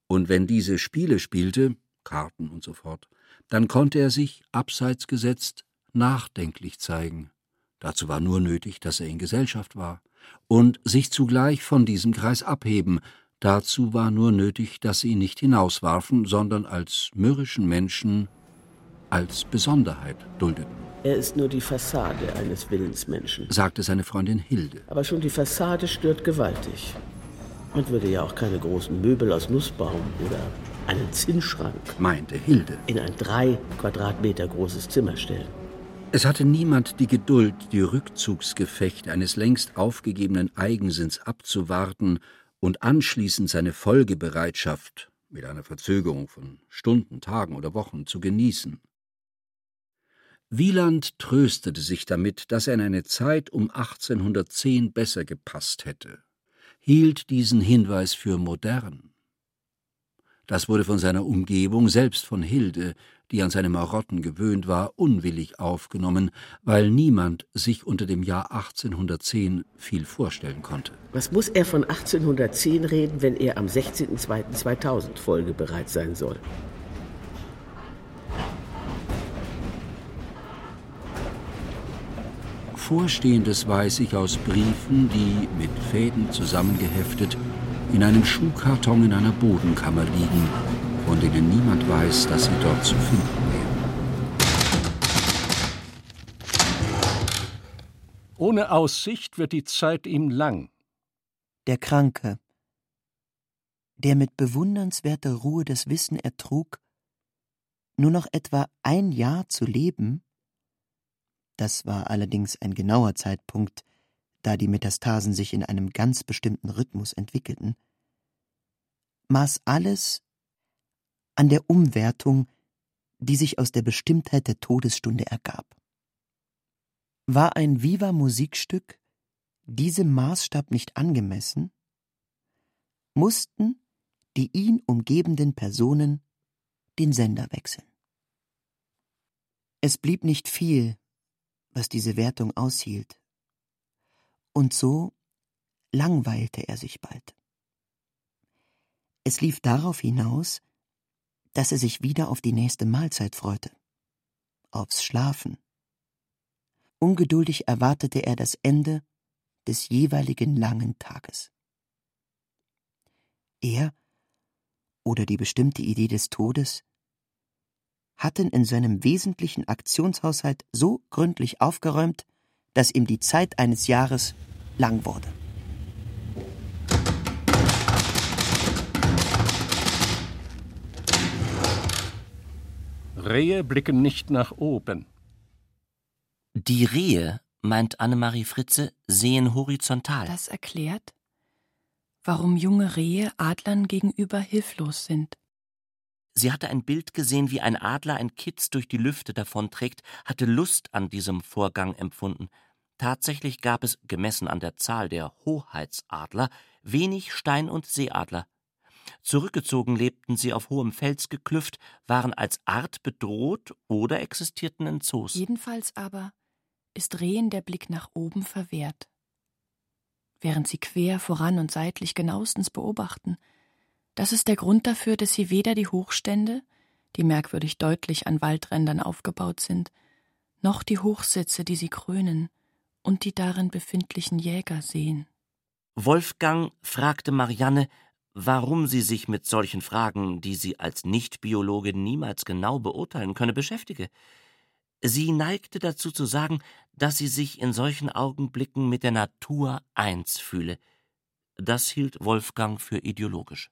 und wenn diese Spiele spielte, Karten und so fort, dann konnte er sich, abseits gesetzt, nachdenklich zeigen. Dazu war nur nötig, dass er in Gesellschaft war, und sich zugleich von diesem Kreis abheben, dazu war nur nötig, dass sie ihn nicht hinauswarfen, sondern als mürrischen Menschen als Besonderheit duldeten. Er ist nur die Fassade eines Willensmenschen, sagte seine Freundin Hilde. Aber schon die Fassade stört gewaltig. Man würde ja auch keine großen Möbel aus Nussbaum oder einen Zinnschrank, meinte Hilde, in ein drei Quadratmeter großes Zimmer stellen. Es hatte niemand die Geduld, die Rückzugsgefechte eines längst aufgegebenen Eigensinns abzuwarten und anschließend seine Folgebereitschaft mit einer Verzögerung von Stunden, Tagen oder Wochen zu genießen. Wieland tröstete sich damit, dass er in eine Zeit um 1810 besser gepasst hätte, hielt diesen Hinweis für modern. Das wurde von seiner Umgebung, selbst von Hilde, die an seine Marotten gewöhnt war, unwillig aufgenommen, weil niemand sich unter dem Jahr 1810 viel vorstellen konnte. Was muss er von 1810 reden, wenn er am 16.02.2000 folgebereit sein soll? Vorstehendes weiß ich aus Briefen, die mit Fäden zusammengeheftet in einem Schuhkarton in einer Bodenkammer liegen, von denen niemand weiß, dass sie dort zu finden wären. Ohne Aussicht wird die Zeit ihm lang. Der Kranke, der mit bewundernswerter Ruhe das Wissen ertrug, nur noch etwa ein Jahr zu leben, das war allerdings ein genauer Zeitpunkt, da die Metastasen sich in einem ganz bestimmten Rhythmus entwickelten, maß alles an der Umwertung, die sich aus der Bestimmtheit der Todesstunde ergab. War ein Viva Musikstück diesem Maßstab nicht angemessen, mussten die ihn umgebenden Personen den Sender wechseln. Es blieb nicht viel, was diese Wertung aushielt, und so langweilte er sich bald. Es lief darauf hinaus, dass er sich wieder auf die nächste Mahlzeit freute, aufs Schlafen. Ungeduldig erwartete er das Ende des jeweiligen langen Tages. Er oder die bestimmte Idee des Todes hatten in seinem wesentlichen Aktionshaushalt so gründlich aufgeräumt, dass ihm die Zeit eines Jahres lang wurde. Rehe blicken nicht nach oben. Die Rehe, meint Annemarie Fritze, sehen horizontal. Das erklärt, warum junge Rehe Adlern gegenüber hilflos sind. Sie hatte ein Bild gesehen, wie ein Adler ein Kitz durch die Lüfte davonträgt, hatte Lust an diesem Vorgang empfunden. Tatsächlich gab es, gemessen an der Zahl der Hoheitsadler, wenig Stein- und Seeadler. Zurückgezogen lebten sie auf hohem Felsgeklüft, waren als Art bedroht oder existierten in Zoos. Jedenfalls aber ist Rehen der Blick nach oben verwehrt. Während sie quer voran und seitlich genauestens beobachten, das ist der Grund dafür, dass sie weder die Hochstände, die merkwürdig deutlich an Waldrändern aufgebaut sind, noch die Hochsitze, die sie krönen, und die darin befindlichen Jäger sehen. Wolfgang fragte Marianne, warum sie sich mit solchen Fragen, die sie als Nichtbiologin niemals genau beurteilen könne, beschäftige. Sie neigte dazu zu sagen, dass sie sich in solchen Augenblicken mit der Natur eins fühle. Das hielt Wolfgang für ideologisch.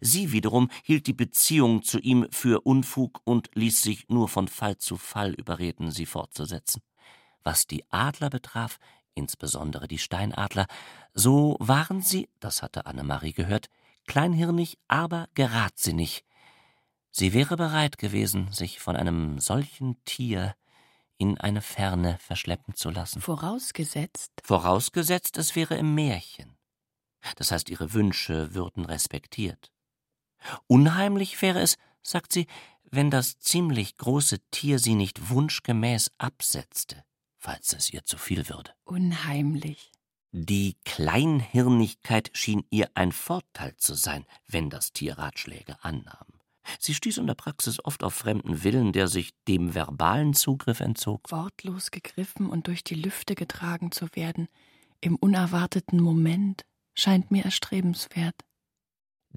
Sie wiederum hielt die Beziehung zu ihm für Unfug und ließ sich nur von Fall zu Fall überreden, sie fortzusetzen. Was die Adler betraf, insbesondere die Steinadler, so waren sie, das hatte Annemarie gehört, kleinhirnig, aber geradsinnig. Sie wäre bereit gewesen, sich von einem solchen Tier in eine Ferne verschleppen zu lassen. Vorausgesetzt? Vorausgesetzt, es wäre im Märchen. Das heißt, ihre Wünsche würden respektiert. Unheimlich wäre es, sagt sie, wenn das ziemlich große Tier sie nicht wunschgemäß absetzte, falls es ihr zu viel würde. Unheimlich. Die Kleinhirnigkeit schien ihr ein Vorteil zu sein, wenn das Tier Ratschläge annahm. Sie stieß in der Praxis oft auf fremden Willen, der sich dem verbalen Zugriff entzog. Wortlos gegriffen und durch die Lüfte getragen zu werden, im unerwarteten Moment, scheint mir erstrebenswert.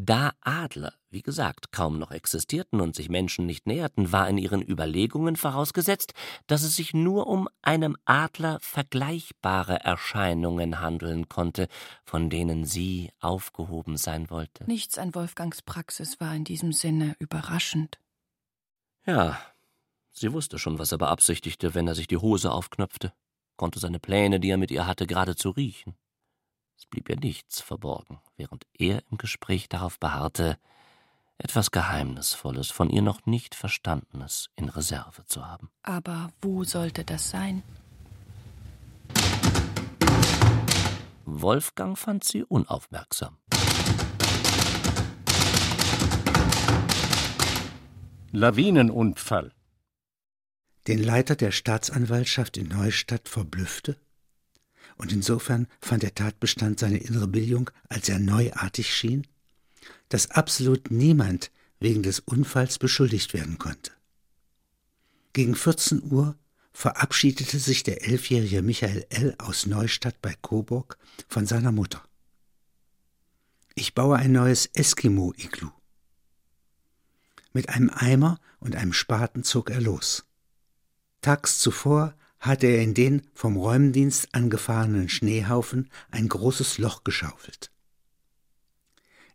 Da Adler, wie gesagt, kaum noch existierten und sich Menschen nicht näherten, war in ihren Überlegungen vorausgesetzt, dass es sich nur um einem Adler vergleichbare Erscheinungen handeln konnte, von denen sie aufgehoben sein wollte. Nichts an Wolfgangs Praxis war in diesem Sinne überraschend. Ja, sie wusste schon, was er beabsichtigte, wenn er sich die Hose aufknöpfte, konnte seine Pläne, die er mit ihr hatte, geradezu riechen. Es blieb ihr nichts verborgen, während er im Gespräch darauf beharrte, etwas Geheimnisvolles, von ihr noch nicht Verstandenes in Reserve zu haben. Aber wo sollte das sein? Wolfgang fand sie unaufmerksam. Lawinenunfall. Den Leiter der Staatsanwaltschaft in Neustadt verblüffte und insofern fand der Tatbestand seine innere Bildung, als er neuartig schien, dass absolut niemand wegen des Unfalls beschuldigt werden konnte. Gegen 14 Uhr verabschiedete sich der elfjährige Michael L. aus Neustadt bei Coburg von seiner Mutter. Ich baue ein neues Eskimo-Iglu. Mit einem Eimer und einem Spaten zog er los. Tags zuvor hatte er in den vom Räumdienst angefahrenen Schneehaufen ein großes Loch geschaufelt.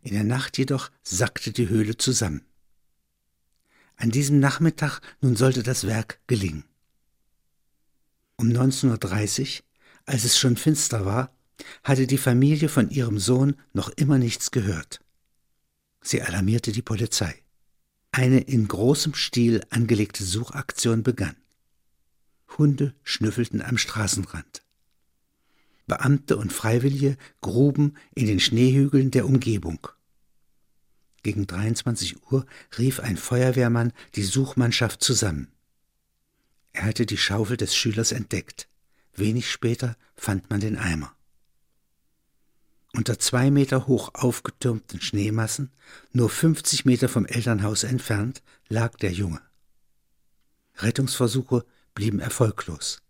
In der Nacht jedoch sackte die Höhle zusammen. An diesem Nachmittag nun sollte das Werk gelingen. Um 19.30 Uhr, als es schon finster war, hatte die Familie von ihrem Sohn noch immer nichts gehört. Sie alarmierte die Polizei. Eine in großem Stil angelegte Suchaktion begann. Hunde schnüffelten am Straßenrand. Beamte und Freiwillige gruben in den Schneehügeln der Umgebung. Gegen 23 Uhr rief ein Feuerwehrmann die Suchmannschaft zusammen. Er hatte die Schaufel des Schülers entdeckt. Wenig später fand man den Eimer. Unter zwei Meter hoch aufgetürmten Schneemassen, nur 50 Meter vom Elternhaus entfernt, lag der Junge. Rettungsversuche blieben erfolglos.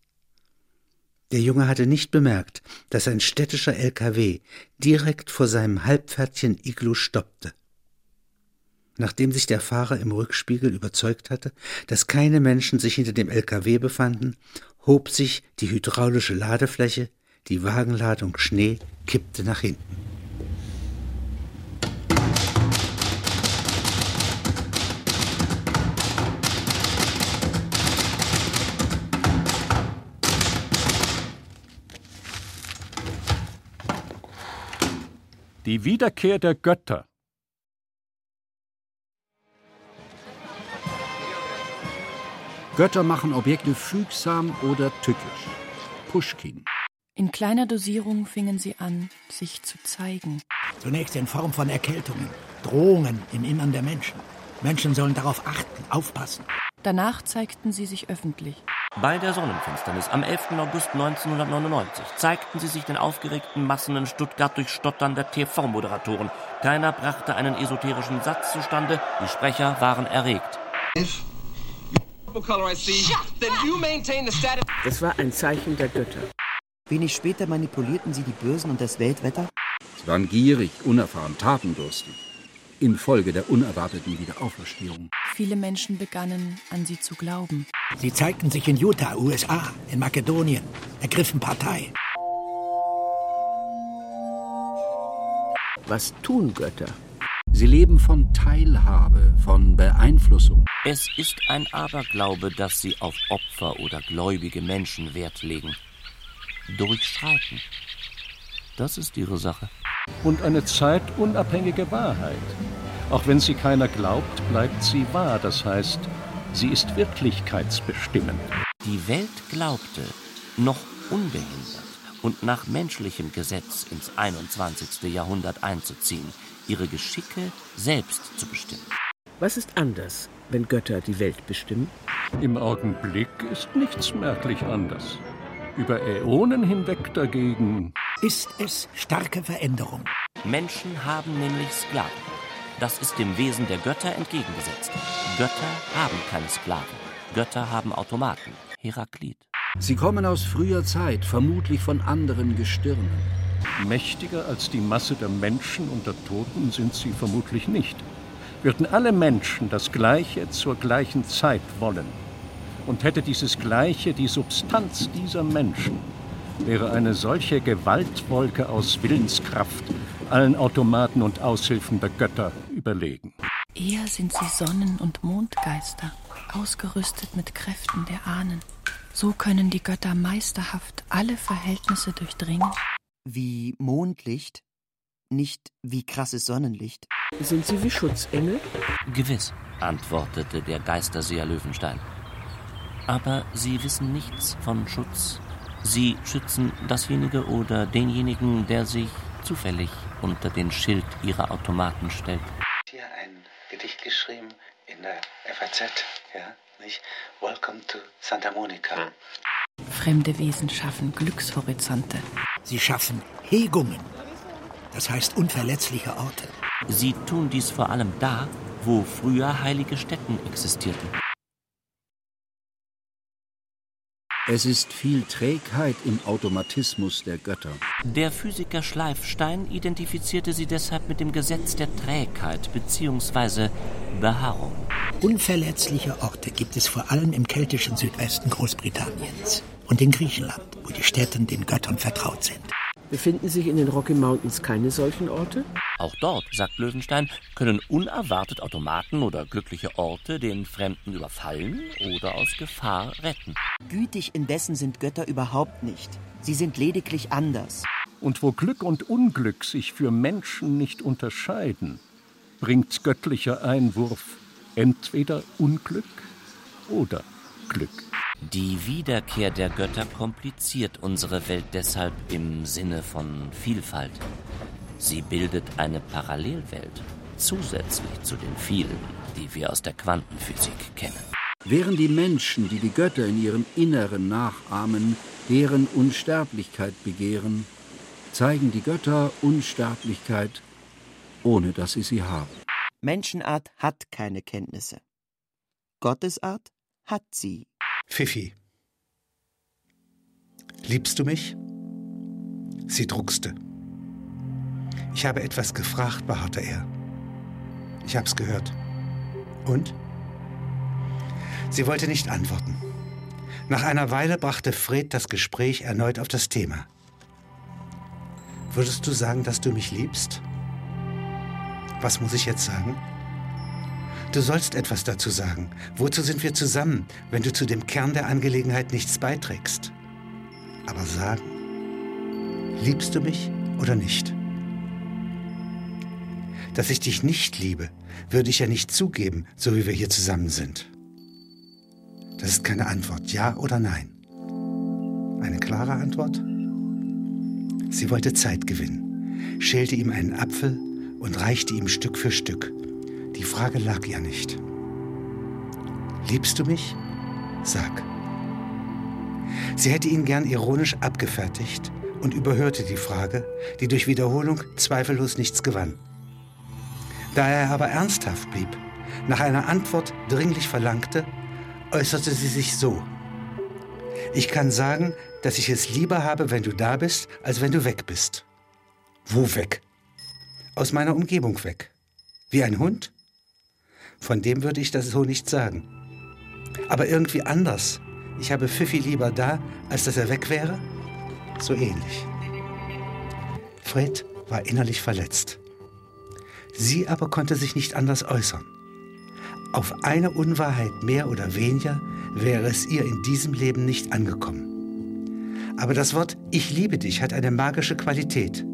Der Junge hatte nicht bemerkt, dass ein städtischer LKW direkt vor seinem halbfertigen Iglu stoppte. Nachdem sich der Fahrer im Rückspiegel überzeugt hatte, dass keine Menschen sich hinter dem LKW befanden, hob sich die hydraulische Ladefläche, die Wagenladung Schnee kippte nach hinten. Die Wiederkehr der Götter. Götter machen Objekte fügsam oder tückisch. Pushkin. In kleiner Dosierung fingen sie an, sich zu zeigen. Zunächst in Form von Erkältungen, Drohungen im Innern der Menschen. Menschen sollen darauf achten, aufpassen. Danach zeigten sie sich öffentlich. Bei der Sonnenfinsternis am 11. August 1999 zeigten sie sich den aufgeregten Massen in Stuttgart durch Stottern der TV-Moderatoren. Keiner brachte einen esoterischen Satz zustande, die Sprecher waren erregt. Das war ein Zeichen der Götter. Wenig später manipulierten sie die Börsen und das Weltwetter. Sie waren gierig, unerfahren, tatendurstig. Infolge der unerwarteten Wiederauferstehung. Viele Menschen begannen, an sie zu glauben. Sie zeigten sich in Utah, USA, in Makedonien, ergriffen Partei. Was tun Götter? Sie leben von Teilhabe, von Beeinflussung. Es ist ein Aberglaube, dass sie auf Opfer oder gläubige Menschen Wert legen. Durchschreiten. Das ist ihre Sache. Und eine zeitunabhängige Wahrheit. Auch wenn sie keiner glaubt, bleibt sie wahr. Das heißt, sie ist wirklichkeitsbestimmend. Die Welt glaubte, noch unbehindert und nach menschlichem Gesetz ins 21. Jahrhundert einzuziehen, ihre Geschicke selbst zu bestimmen. Was ist anders, wenn Götter die Welt bestimmen? Im Augenblick ist nichts merklich anders. Über Äonen hinweg dagegen ist es starke Veränderung. Menschen haben nämlich Sklaven. Das ist dem Wesen der Götter entgegengesetzt. Götter haben keine Sklaven. Götter haben Automaten. Heraklit. Sie kommen aus früher Zeit, vermutlich von anderen Gestirnen. Mächtiger als die Masse der Menschen und der Toten sind sie vermutlich nicht. Würden alle Menschen das Gleiche zur gleichen Zeit wollen, und hätte dieses Gleiche die Substanz dieser Menschen, wäre eine solche Gewaltwolke aus Willenskraft allen Automaten und Aushilfen der Götter überlegen. Eher sind sie Sonnen- und Mondgeister, ausgerüstet mit Kräften der Ahnen. So können die Götter meisterhaft alle Verhältnisse durchdringen. Wie Mondlicht, nicht wie krasses Sonnenlicht. Sind sie wie Schutzengel? Gewiss, antwortete der Geisterseher Löwenstein. Aber sie wissen nichts von Schutz. Sie schützen dasjenige oder denjenigen, der sich zufällig unter den Schild ihrer Automaten stellt. Hier ein Gedicht geschrieben in der FAZ, ja, nicht? Welcome to Santa Monica. Fremde Wesen schaffen Glückshorizonte. Sie schaffen Hegungen, das heißt unverletzliche Orte. Sie tun dies vor allem da, wo früher heilige Stätten existierten. Es ist viel Trägheit im Automatismus der Götter. Der Physiker Schleifstein identifizierte sie deshalb mit dem Gesetz der Trägheit bzw. Beharrung. Unverletzliche Orte gibt es vor allem im keltischen Südwesten Großbritanniens und in Griechenland, wo die Städten den Göttern vertraut sind. Befinden sich in den Rocky Mountains keine solchen Orte? Auch dort, sagt Löwenstein, können unerwartet Automaten oder glückliche Orte den Fremden überfallen oder aus Gefahr retten. Gütig indessen sind Götter überhaupt nicht. Sie sind lediglich anders. Und wo Glück und Unglück sich für Menschen nicht unterscheiden, bringt göttlicher Einwurf entweder Unglück oder Glück. Die Wiederkehr der Götter kompliziert unsere Welt deshalb im Sinne von Vielfalt. Sie bildet eine Parallelwelt, zusätzlich zu den vielen, die wir aus der Quantenphysik kennen. Während die Menschen, die die Götter in ihrem Inneren nachahmen, deren Unsterblichkeit begehren, zeigen die Götter Unsterblichkeit, ohne dass sie sie haben. Menschenart hat keine Kenntnisse. Gottesart hat sie. Fifi. Liebst du mich? Sie druckste. Ich habe etwas gefragt, beharrte er. Ich hab's gehört. Und? Sie wollte nicht antworten. Nach einer Weile brachte Fred das Gespräch erneut auf das Thema. Würdest du sagen, dass du mich liebst? Was muss ich jetzt sagen? Du sollst etwas dazu sagen. Wozu sind wir zusammen, wenn du zu dem Kern der Angelegenheit nichts beiträgst? Aber sagen, liebst du mich oder nicht? Dass ich dich nicht liebe, würde ich ja nicht zugeben, so wie wir hier zusammen sind. Das ist keine Antwort, ja oder nein. Eine klare Antwort? Sie wollte Zeit gewinnen, schälte ihm einen Apfel und reichte ihm Stück für Stück. Die Frage lag ja nicht. Liebst du mich? Sag. Sie hätte ihn gern ironisch abgefertigt und überhörte die Frage, die durch Wiederholung zweifellos nichts gewann. Da er aber ernsthaft blieb, nach einer Antwort dringlich verlangte, äußerte sie sich so. Ich kann sagen, dass ich es lieber habe, wenn du da bist, als wenn du weg bist. Wo weg? Aus meiner Umgebung weg. Wie ein Hund? Von dem würde ich das so nicht sagen. Aber irgendwie anders. Ich habe Pfiffi lieber da, als dass er weg wäre? So ähnlich. Fred war innerlich verletzt. Sie aber konnte sich nicht anders äußern. Auf eine Unwahrheit mehr oder weniger wäre es ihr in diesem Leben nicht angekommen. Aber das Wort Ich liebe dich hat eine magische Qualität.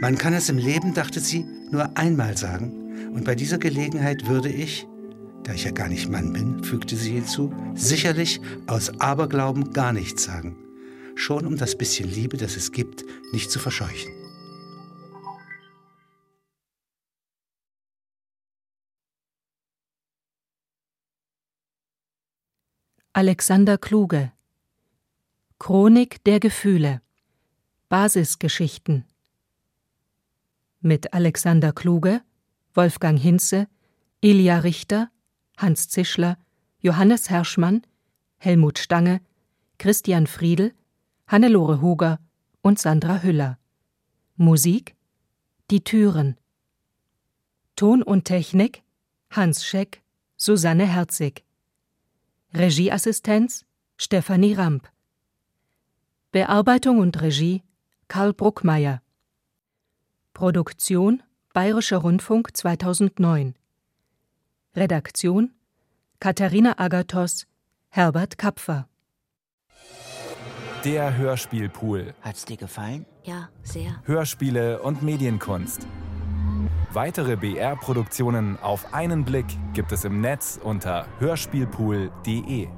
Man kann es im Leben, dachte sie, nur einmal sagen, und bei dieser Gelegenheit würde ich, da ich ja gar nicht Mann bin, fügte sie hinzu, sicherlich aus Aberglauben gar nichts sagen, schon um das bisschen Liebe, das es gibt, nicht zu verscheuchen. Alexander Kluge. Chronik der Gefühle. Basisgeschichten. Mit Alexander Kluge, Wolfgang Hinze, Elia Richter, Hans Zischler, Johannes Herschmann, Helmut Stange, Christian Friedel, Hannelore Huger und Sandra Hüller. Musik Die Türen. Ton und Technik Hans Scheck, Susanne Herzig. Regieassistenz Stefanie Ramp. Bearbeitung und Regie Karl Bruckmeier. Produktion Bayerischer Rundfunk 2009. Redaktion Katharina Agathos, Herbert Kapfer. Der Hörspielpool. Hat's dir gefallen? Ja, sehr. Hörspiele und Medienkunst. Weitere BR-Produktionen auf einen Blick gibt es im Netz unter hörspielpool.de.